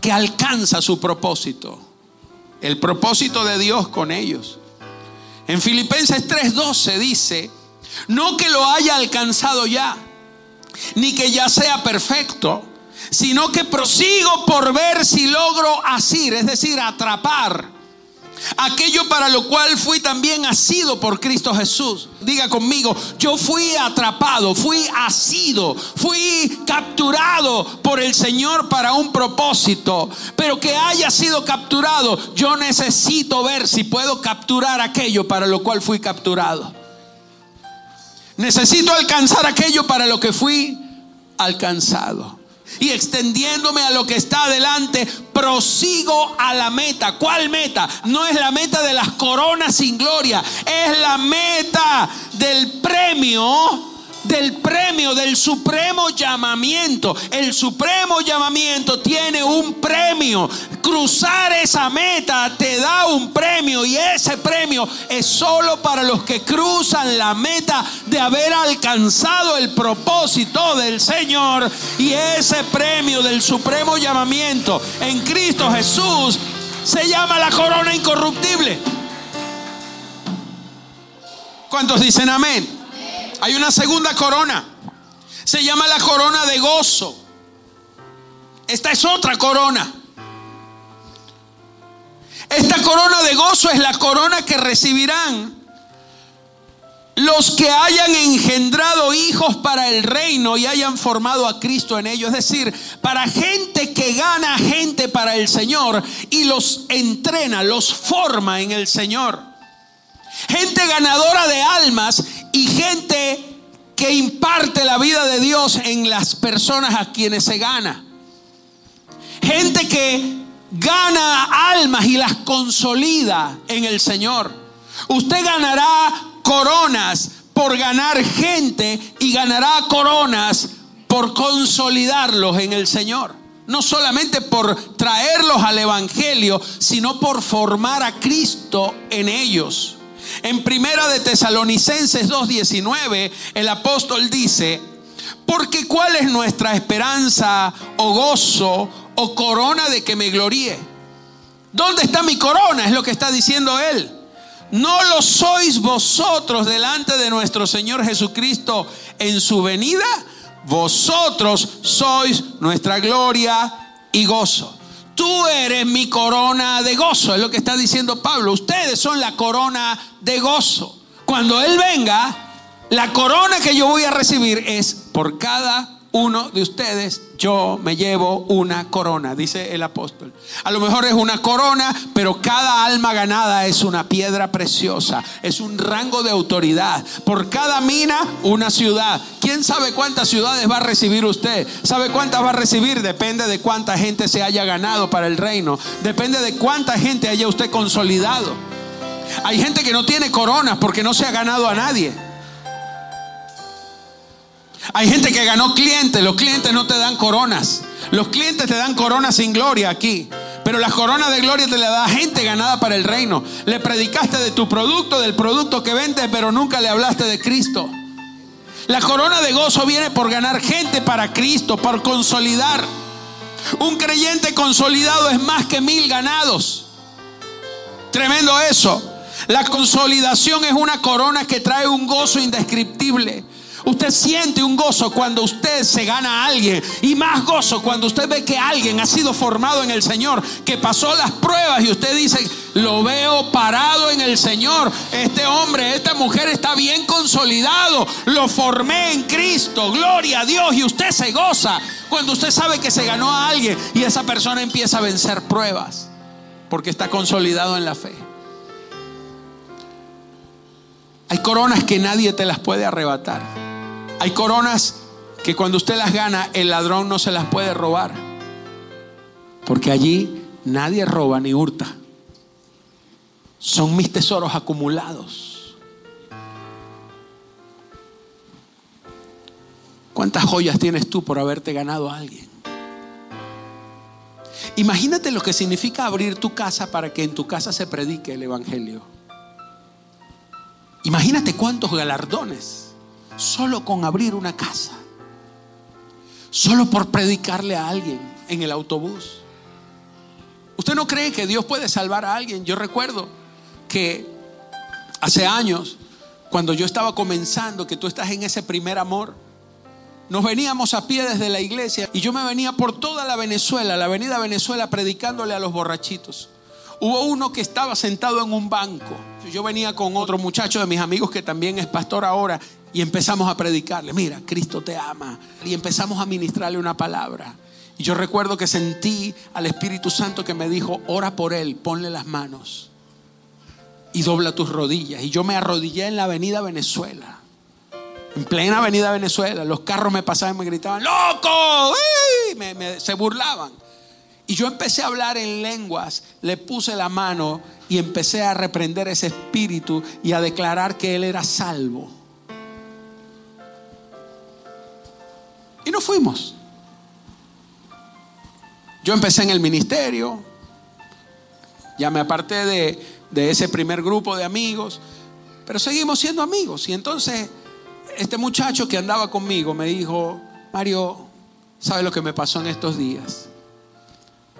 que alcanza su propósito. El propósito de Dios con ellos. En Filipenses 3:12 dice, no que lo haya alcanzado ya, ni que ya sea perfecto, sino que prosigo por ver si logro asir, es decir, atrapar Aquello para lo cual fui también asido por Cristo Jesús. Diga conmigo, yo fui atrapado, fui asido, fui capturado por el Señor para un propósito. Pero que haya sido capturado, yo necesito ver si puedo capturar aquello para lo cual fui capturado. Necesito alcanzar aquello para lo que fui alcanzado. y extendiéndome a lo que está adelante, prosigo a la meta. ¿Cuál meta? No es la meta de las coronas sin gloria, es la meta del premio del premio, del supremo llamamiento. El supremo llamamiento tiene un premio. Cruzar esa meta te da un premio y ese premio es solo para los que cruzan la meta de haber alcanzado el propósito del Señor. Y ese premio del supremo llamamiento en Cristo Jesús se llama la corona incorruptible. ¿Cuántos dicen amén? Hay una segunda corona. Se llama la corona de gozo. Esta es otra corona. Esta corona de gozo es la corona que recibirán los que hayan engendrado hijos para el reino y hayan formado a Cristo en ellos. Es decir, para gente que gana gente para el Señor y los entrena, los forma en el Señor. Gente ganadora de almas y gente que imparte la vida de Dios en las personas a quienes se gana. Gente que gana almas y las consolida en el Señor. Usted ganará coronas por ganar gente y ganará coronas por consolidarlos en el Señor. No solamente por traerlos al Evangelio, sino por formar a Cristo en ellos. En Primera de Tesalonicenses 2:19, el apóstol dice, porque cuál es nuestra esperanza o gozo o corona de que me gloríe. ¿Dónde está mi corona? Es lo que está diciendo él. ¿No lo sois vosotros delante de nuestro Señor Jesucristo en su venida? Vosotros sois nuestra gloria y gozo tú eres mi corona de gozo, es lo que está diciendo Pablo. Ustedes son la corona de gozo. Cuando Él venga, la corona que yo voy a recibir es por cada uno de ustedes, yo me llevo una corona, dice el apóstol. A lo mejor es una corona, pero cada alma ganada es una piedra preciosa, es un rango de autoridad. Por cada mina, una ciudad. ¿Quién sabe cuántas ciudades va a recibir usted? ¿Sabe cuántas va a recibir? Depende de cuánta gente se haya ganado para el reino. Depende de cuánta gente haya usted consolidado. Hay gente que no tiene coronas porque no se ha ganado a nadie. Hay gente que ganó clientes, los clientes no te dan coronas. Los clientes te dan coronas sin gloria aquí. Pero la corona de gloria te la da gente ganada para el reino. Le predicaste de tu producto, del producto que vendes, pero nunca le hablaste de Cristo. La corona de gozo viene por ganar gente para Cristo, por consolidar. Un creyente consolidado es más que mil ganados. Tremendo eso. La consolidación es una corona que trae un gozo indescriptible. Usted siente un gozo cuando usted se gana a alguien y más gozo cuando usted ve que alguien ha sido formado en el Señor, que pasó las pruebas y usted dice, lo veo parado en el Señor. Este hombre, esta mujer está bien consolidado. Lo formé en Cristo. Gloria a Dios. Y usted se goza cuando usted sabe que se ganó a alguien y esa persona empieza a vencer pruebas porque está consolidado en la fe. Hay coronas que nadie te las puede arrebatar. Hay coronas que cuando usted las gana, el ladrón no se las puede robar. Porque allí nadie roba ni hurta. Son mis tesoros acumulados. ¿Cuántas joyas tienes tú por haberte ganado a alguien? Imagínate lo que significa abrir tu casa para que en tu casa se predique el Evangelio. Imagínate cuántos galardones solo con abrir una casa, solo por predicarle a alguien en el autobús. ¿Usted no cree que Dios puede salvar a alguien? Yo recuerdo que hace años, cuando yo estaba comenzando, que tú estás en ese primer amor, nos veníamos a pie desde la iglesia y yo me venía por toda la Venezuela, la avenida Venezuela, predicándole a los borrachitos. Hubo uno que estaba sentado en un banco. Yo venía con otro muchacho de mis amigos que también es pastor ahora y empezamos a predicarle, mira, Cristo te ama. Y empezamos a ministrarle una palabra. Y yo recuerdo que sentí al Espíritu Santo que me dijo, ora por él, ponle las manos y dobla tus rodillas. Y yo me arrodillé en la avenida Venezuela. En plena avenida Venezuela, los carros me pasaban y me gritaban, ¡Loco! se burlaban. Y yo empecé a hablar en lenguas, le puse la mano y empecé a reprender ese espíritu y a declarar que él era salvo. Y nos fuimos. Yo empecé en el ministerio, ya me aparté de, de ese primer grupo de amigos, pero seguimos siendo amigos. Y entonces este muchacho que andaba conmigo me dijo, Mario, ¿sabes lo que me pasó en estos días?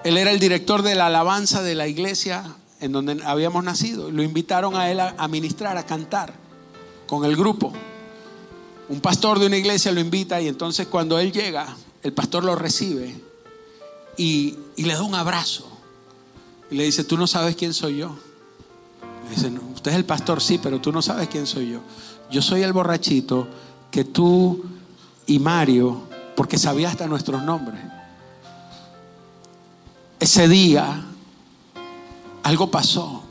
Él era el director de la alabanza de la iglesia en donde habíamos nacido. Lo invitaron a él a, ministrar, a cantar con el grupo. Un pastor de una iglesia lo invita y entonces cuando él llega, el pastor lo recibe y, le da un abrazo. Y le dice, tú no sabes quién soy yo. Le dice, usted es el pastor, sí, pero tú no sabes quién soy yo. Yo soy el borrachito que tú y Mario, porque sabía hasta nuestros nombres. Ese día algo pasó.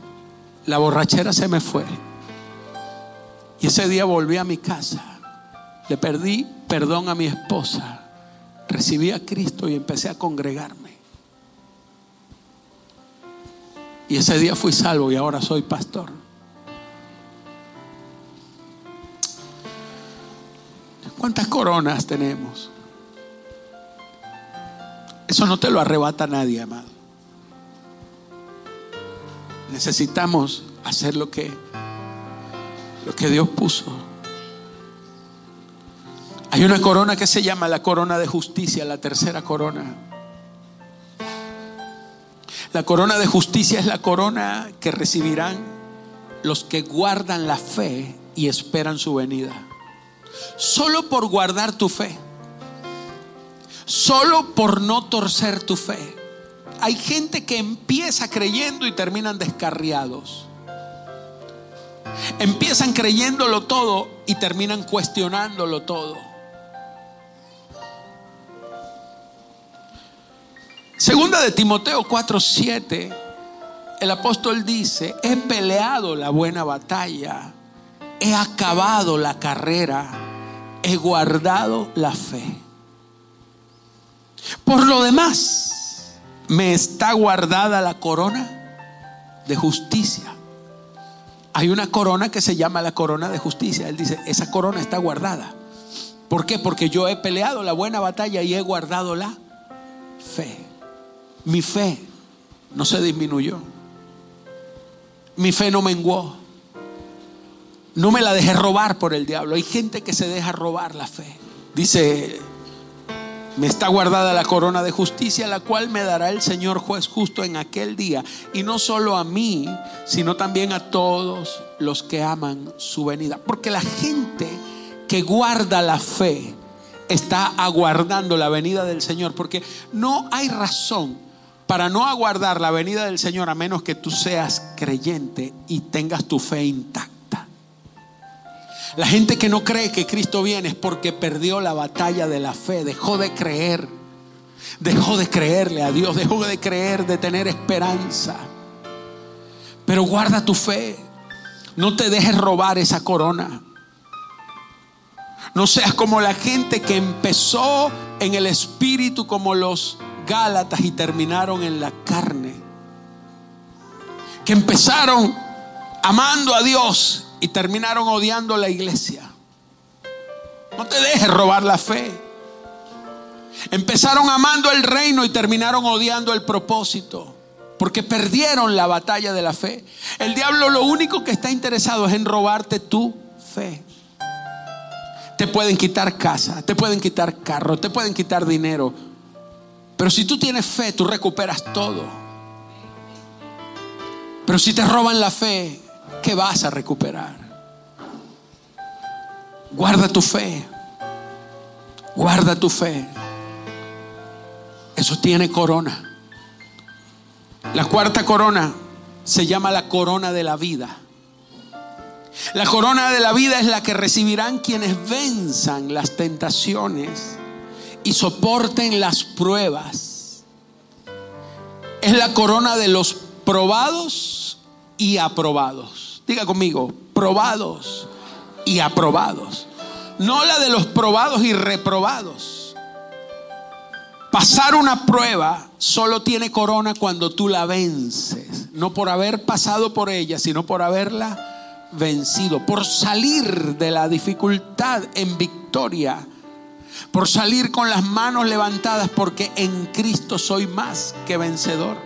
La borrachera se me fue. Y ese día volví a mi casa. Le perdí perdón a mi esposa. Recibí a Cristo y empecé a congregarme. Y ese día fui salvo y ahora soy pastor. ¿Cuántas coronas tenemos? Eso no te lo arrebata nadie, amado. Necesitamos hacer lo que, lo que Dios puso. Hay una corona que se llama la corona de justicia, la tercera corona. La corona de justicia es la corona que recibirán los que guardan la fe y esperan su venida. Solo por guardar tu fe. Solo por no torcer tu fe hay gente que empieza creyendo y terminan descarriados. Empiezan creyéndolo todo y terminan cuestionándolo todo. Segunda de Timoteo 4:7, el apóstol dice, he peleado la buena batalla, he acabado la carrera, he guardado la fe. Por lo demás, me está guardada la corona de justicia. Hay una corona que se llama la corona de justicia. Él dice, esa corona está guardada. ¿Por qué? Porque yo he peleado la buena batalla y he guardado la fe. Mi fe no se disminuyó. Mi fe no menguó. No me la dejé robar por el diablo. Hay gente que se deja robar la fe. Dice me está guardada la corona de justicia, la cual me dará el Señor juez justo en aquel día. Y no solo a mí, sino también a todos los que aman su venida. Porque la gente que guarda la fe está aguardando la venida del Señor. Porque no hay razón para no aguardar la venida del Señor a menos que tú seas creyente y tengas tu fe intacta. La gente que no cree que Cristo viene es porque perdió la batalla de la fe, dejó de creer, dejó de creerle a Dios, dejó de creer, de tener esperanza. Pero guarda tu fe, no te dejes robar esa corona. No seas como la gente que empezó en el espíritu como los Gálatas y terminaron en la carne. Que empezaron amando a Dios y terminaron odiando la iglesia. No te dejes robar la fe. Empezaron amando el reino y terminaron odiando el propósito. Porque perdieron la batalla de la fe. El diablo lo único que está interesado es en robarte tu fe. Te pueden quitar casa, te pueden quitar carro, te pueden quitar dinero. Pero si tú tienes fe, tú recuperas todo. Pero si te roban la fe, ¿qué vas a recuperar? Guarda tu fe. Guarda tu fe. Eso tiene corona. La cuarta corona se llama la corona de la vida. La corona de la vida es la que recibirán quienes venzan las tentaciones y soporten las pruebas. Es la corona de los probados y aprobados. Diga conmigo, probados y aprobados. no la de los probados y reprobados. Pasar una prueba solo tiene corona cuando tú la vences, no por haber pasado por ella, sino por haberla vencido, por salir de la dificultad en victoria, por salir con las manos levantadas, porque en Cristo soy más que vencedor.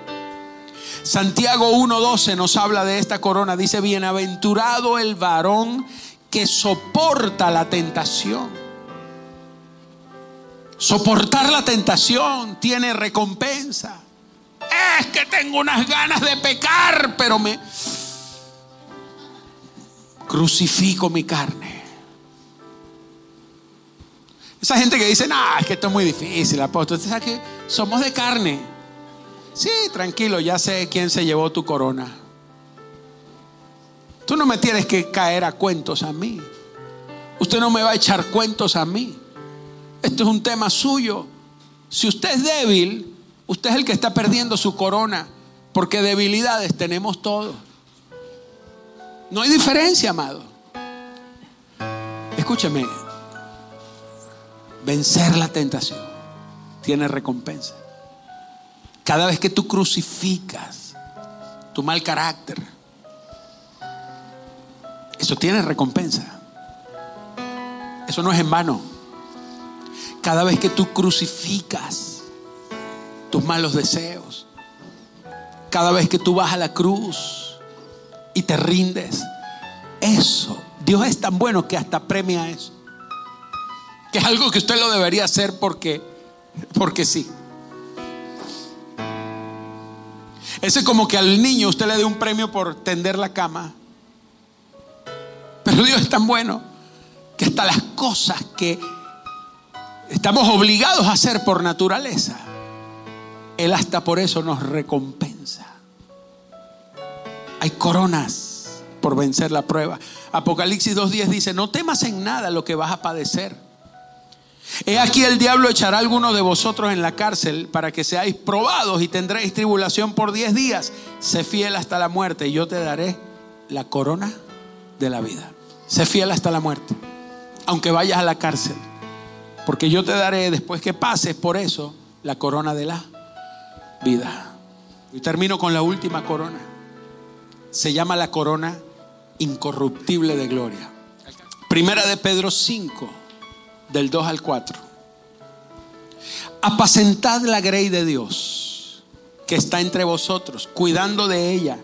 Santiago 1.12 nos habla de esta corona, dice, bienaventurado el varón que soporta la tentación Soportar la tentación tiene recompensa. Es que tengo unas ganas de pecar, pero me crucifico mi carne. Esa gente que dice, nah, es que esto es muy difícil, apóstol. ¿Usted sabe que somos de carne? Sí, tranquilo, ya sé quién se llevó tu corona. Tú no me tienes que caer a cuentos a mí. Usted no me va a echar cuentos a mí. Esto es un tema suyo. Si usted es débil, usted es el que está perdiendo su corona, porque debilidades tenemos todos. No hay diferencia, amado. Escúcheme, vencer la tentación tiene recompensa. Cada vez que tú crucificas tu mal carácter, eso tiene recompensa. Eso no es en vano. Cada vez que tú crucificas tus malos deseos, cada vez que tú vas a la cruz y te rindes, eso, Dios es tan bueno que hasta premia eso. Que es algo que usted lo debería hacer porque, porque sí. Ese es como que al niño usted le dé un premio por tender la cama. Pero Dios es tan bueno que hasta las cosas que estamos obligados a hacer por naturaleza, Él hasta por eso nos recompensa. Hay coronas por vencer la prueba. Apocalipsis 2.10 dice, no temas en nada lo que vas a padecer. He aquí el diablo echará a alguno de vosotros en la cárcel para que seáis probados y tendréis tribulación por 10 días. Sé fiel hasta la muerte y yo te daré la corona de la vida. Sé fiel hasta la muerte, aunque vayas a la cárcel. Porque yo te daré, después que pases por eso, la corona de la vida. Y termino con la última corona. Se llama la corona incorruptible de gloria. Primera de Pedro 5, del 2 al 4. Apacentad la grey de Dios que está entre vosotros, cuidando de ella,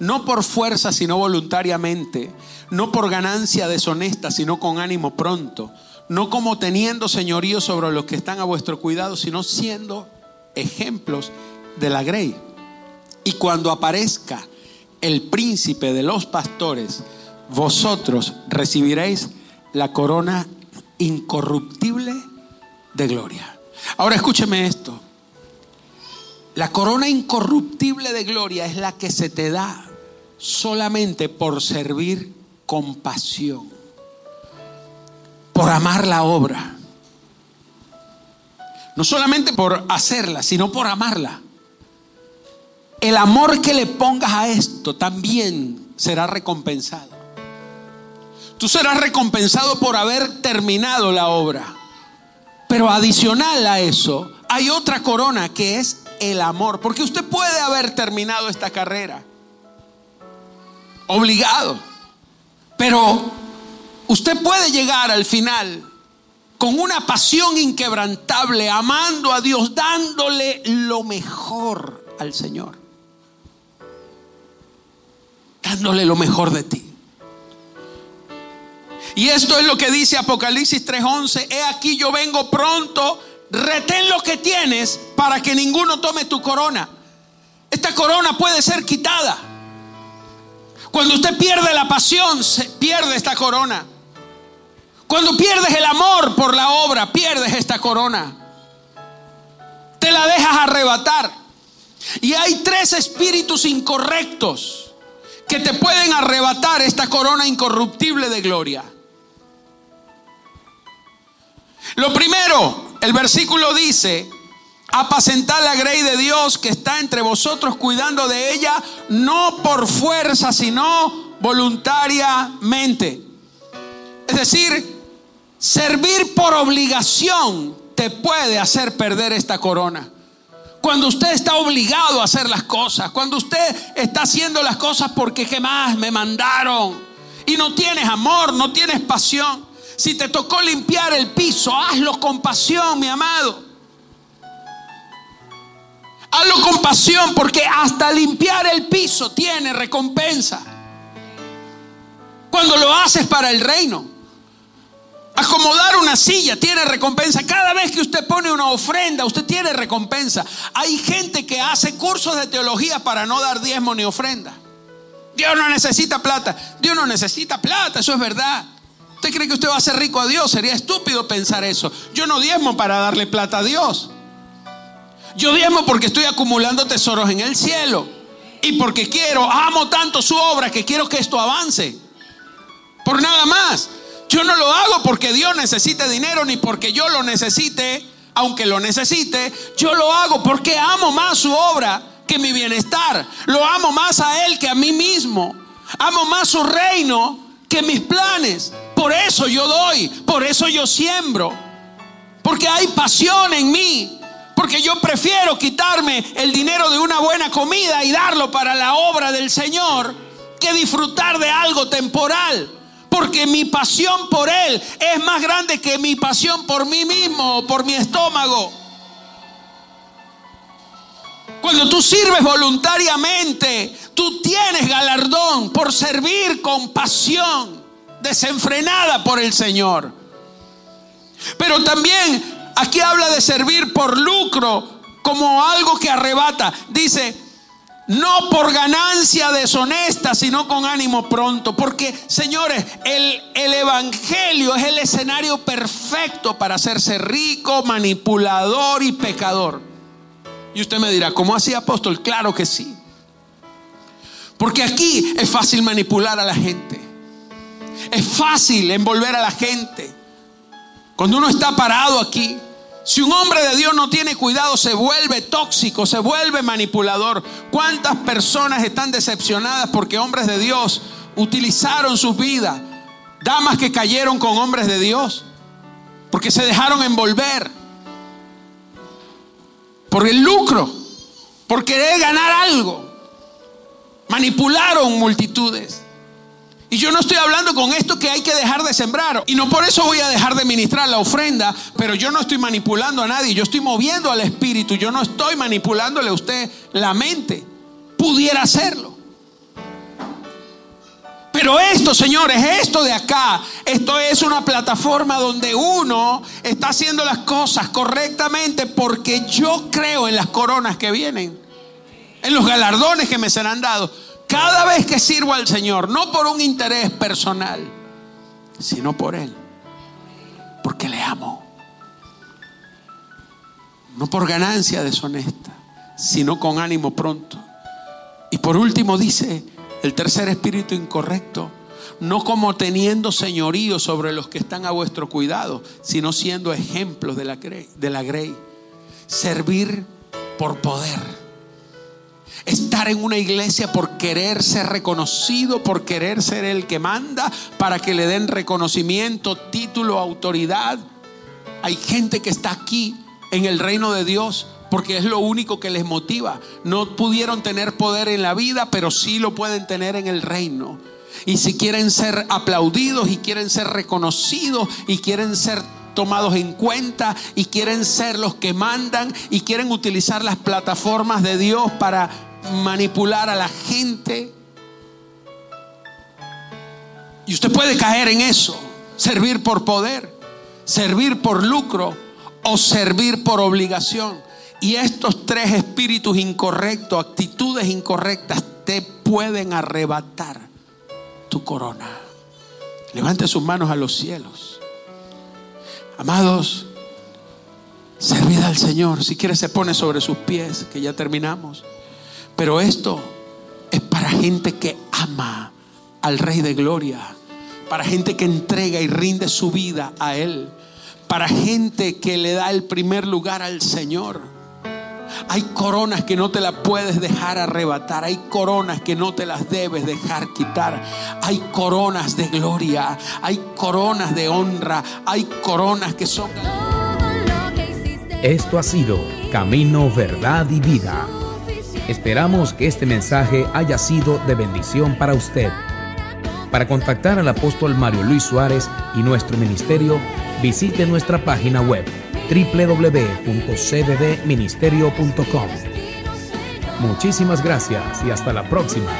no por fuerza, sino voluntariamente, no por ganancia deshonesta, sino con ánimo pronto no como teniendo señorío sobre los que están a vuestro cuidado, sino siendo ejemplos de la grey. Y cuando aparezca el príncipe de los pastores, vosotros recibiréis la corona incorruptible de gloria. Ahora escúcheme esto. La corona incorruptible de gloria es la que se te da solamente por servir con pasión por amar la obra. No solamente por hacerla, sino por amarla. El amor que le pongas a esto también será recompensado. Tú serás recompensado por haber terminado la obra. Pero adicional a eso, hay otra corona que es el amor. Porque usted puede haber terminado esta carrera. Obligado. Pero Usted puede llegar al final con una pasión inquebrantable, amando a Dios, dándole lo mejor al Señor. Dándole lo mejor de ti. Y esto es lo que dice Apocalipsis 3:11. He aquí yo vengo pronto, retén lo que tienes para que ninguno tome tu corona. Esta corona puede ser quitada. Cuando usted pierde la pasión, se pierde esta corona. Cuando pierdes el amor por la obra, pierdes esta corona. Te la dejas arrebatar. Y hay tres espíritus incorrectos que te pueden arrebatar esta corona incorruptible de gloria. Lo primero, el versículo dice, apacentar la grey de Dios que está entre vosotros cuidando de ella, no por fuerza, sino voluntariamente. Es decir, Servir por obligación te puede hacer perder esta corona. Cuando usted está obligado a hacer las cosas, cuando usted está haciendo las cosas porque qué más me mandaron y no tienes amor, no tienes pasión. Si te tocó limpiar el piso, hazlo con pasión, mi amado. Hazlo con pasión porque hasta limpiar el piso tiene recompensa. Cuando lo haces para el reino. Acomodar una silla tiene recompensa. Cada vez que usted pone una ofrenda, usted tiene recompensa. Hay gente que hace cursos de teología para no dar diezmo ni ofrenda. Dios no necesita plata. Dios no necesita plata, eso es verdad. ¿Usted cree que usted va a ser rico a Dios? Sería estúpido pensar eso. Yo no diezmo para darle plata a Dios. Yo diezmo porque estoy acumulando tesoros en el cielo. Y porque quiero, amo tanto su obra que quiero que esto avance. Por nada más. Yo no lo hago porque Dios necesite dinero ni porque yo lo necesite, aunque lo necesite. Yo lo hago porque amo más su obra que mi bienestar. Lo amo más a Él que a mí mismo. Amo más su reino que mis planes. Por eso yo doy, por eso yo siembro. Porque hay pasión en mí. Porque yo prefiero quitarme el dinero de una buena comida y darlo para la obra del Señor que disfrutar de algo temporal. Porque mi pasión por Él es más grande que mi pasión por mí mismo o por mi estómago. Cuando tú sirves voluntariamente, tú tienes galardón por servir con pasión desenfrenada por el Señor. Pero también aquí habla de servir por lucro como algo que arrebata. Dice, no por ganancia deshonesta, sino con ánimo pronto. Porque, señores, el, el, Evangelio es el escenario perfecto para hacerse rico, manipulador y pecador. Y usted me dirá, ¿cómo así, apóstol? Claro que sí. Porque aquí es fácil manipular a la gente. Es fácil envolver a la gente. Cuando uno está parado aquí, si un hombre de Dios no tiene cuidado, se vuelve tóxico, se vuelve manipulador. ¿Cuántas personas están decepcionadas porque hombres de Dios utilizaron sus vidas? Damas que cayeron con hombres de Dios porque se dejaron envolver por el lucro, por querer ganar algo. Manipularon multitudes. Y yo no estoy hablando con esto que hay que dejar de sembrar. Y no por eso voy a dejar de ministrar la ofrenda, pero yo no estoy manipulando a nadie. Yo estoy moviendo al espíritu. Yo no estoy manipulándole a usted la mente. Pudiera hacerlo. Pero esto, señores, esto de acá, esto es una plataforma donde uno está haciendo las cosas correctamente porque yo creo en las coronas que vienen, en los galardones que me serán dados. Cada vez que sirvo al Señor, no por un interés personal, sino por Él. Porque le amo. No por ganancia deshonesta, sino con ánimo pronto. Y por último dice el tercer espíritu incorrecto, no como teniendo señorío sobre los que están a vuestro cuidado, sino siendo ejemplos de la, de la grey. Servir por poder estar en una iglesia por querer ser reconocido, por querer ser el que manda, para que le den reconocimiento, título, autoridad. Hay gente que está aquí en el reino de Dios porque es lo único que les motiva. No pudieron tener poder en la vida, pero sí lo pueden tener en el reino. Y si quieren ser aplaudidos y quieren ser reconocidos y quieren ser tomados en cuenta y quieren ser los que mandan y quieren utilizar las plataformas de Dios para manipular a la gente. Y usted puede caer en eso, servir por poder, servir por lucro o servir por obligación. Y estos tres espíritus incorrectos, actitudes incorrectas, te pueden arrebatar tu corona. Levante sus manos a los cielos. Amados, servid al Señor. Si quiere se pone sobre sus pies, que ya terminamos. Pero esto es para gente que ama al Rey de Gloria, para gente que entrega y rinde su vida a Él, para gente que le da el primer lugar al Señor. Hay coronas que no te las puedes dejar arrebatar. Hay coronas que no te las debes dejar quitar. Hay coronas de gloria. Hay coronas de honra. Hay coronas que son... Esto ha sido Camino, Verdad y Vida. Esperamos que este mensaje haya sido de bendición para usted. Para contactar al apóstol Mario Luis Suárez y nuestro ministerio, visite nuestra página web www.cddministerio.com. Muchísimas gracias y hasta la próxima.